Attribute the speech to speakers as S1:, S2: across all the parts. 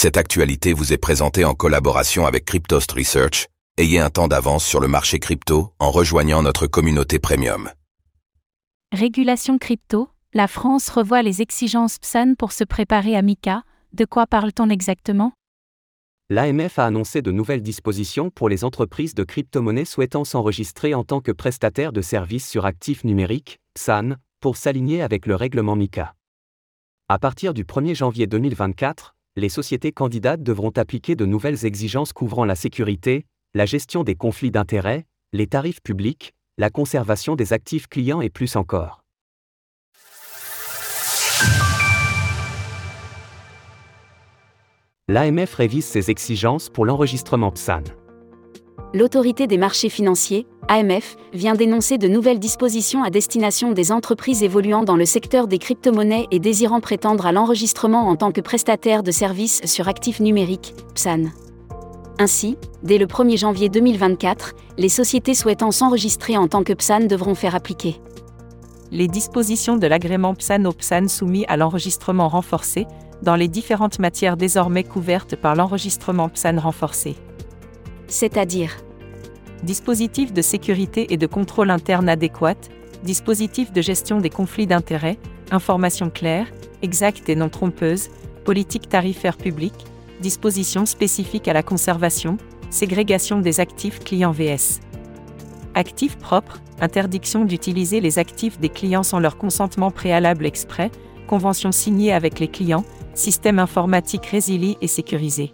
S1: Cette actualité vous est présentée en collaboration avec Cryptost Research. Ayez un temps d'avance sur le marché crypto en rejoignant notre communauté premium.
S2: Régulation crypto, la France revoit les exigences PSAN pour se préparer à MICA. De quoi parle-t-on exactement?
S3: L'AMF a annoncé de nouvelles dispositions pour les entreprises de crypto-monnaies souhaitant s'enregistrer en tant que prestataires de services sur actifs numériques, PSAN, pour s'aligner avec le règlement MICA. À partir du 1er janvier 2024, les sociétés candidates devront appliquer de nouvelles exigences couvrant la sécurité, la gestion des conflits d'intérêts, les tarifs publics, la conservation des actifs clients et plus encore. L'AMF révise ses exigences pour l'enregistrement PSAN.
S4: L'autorité des marchés financiers, AMF, vient d'énoncer de nouvelles dispositions à destination des entreprises évoluant dans le secteur des crypto-monnaies et désirant prétendre à l'enregistrement en tant que prestataire de services sur actifs numériques, PSAN. Ainsi, dès le 1er janvier 2024, les sociétés souhaitant s'enregistrer en tant que PSAN devront faire appliquer
S5: les dispositions de l'agrément PSAN au PSAN soumis à l'enregistrement renforcé, dans les différentes matières désormais couvertes par l'enregistrement PSAN renforcé
S4: c'est-à-dire
S5: dispositif de sécurité et de contrôle interne adéquat, dispositif de gestion des conflits d'intérêts, informations claires, exactes et non trompeuses, politique tarifaire publique, dispositions spécifiques à la conservation, ségrégation des actifs clients VS. Actifs propres, interdiction d'utiliser les actifs des clients sans leur consentement préalable exprès, convention signée avec les clients, système informatique résilié et sécurisé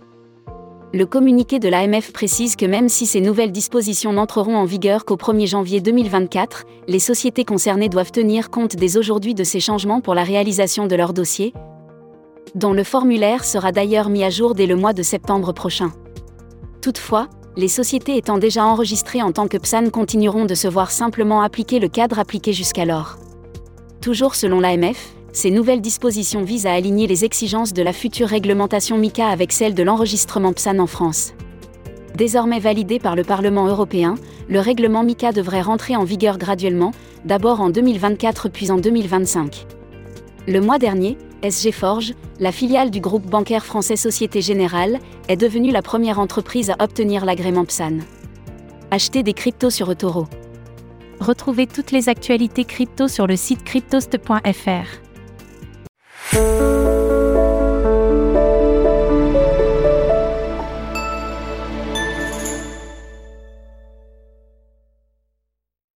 S4: le communiqué de l'AMF précise que même si ces nouvelles dispositions n'entreront en vigueur qu'au 1er janvier 2024, les sociétés concernées doivent tenir compte dès aujourd'hui de ces changements pour la réalisation de leur dossier, dont le formulaire sera d'ailleurs mis à jour dès le mois de septembre prochain. Toutefois, les sociétés étant déjà enregistrées en tant que PSAN continueront de se voir simplement appliquer le cadre appliqué jusqu'alors. Toujours selon l'AMF, ces nouvelles dispositions visent à aligner les exigences de la future réglementation MICA avec celles de l'enregistrement PSAN en France. Désormais validé par le Parlement européen, le règlement MICA devrait rentrer en vigueur graduellement, d'abord en 2024 puis en 2025. Le mois dernier, SG Forge, la filiale du groupe bancaire français Société Générale, est devenue la première entreprise à obtenir l'agrément PSAN. Acheter des cryptos sur eToro.
S2: Retrouvez toutes les actualités crypto sur le site cryptost.fr.
S6: Thank you.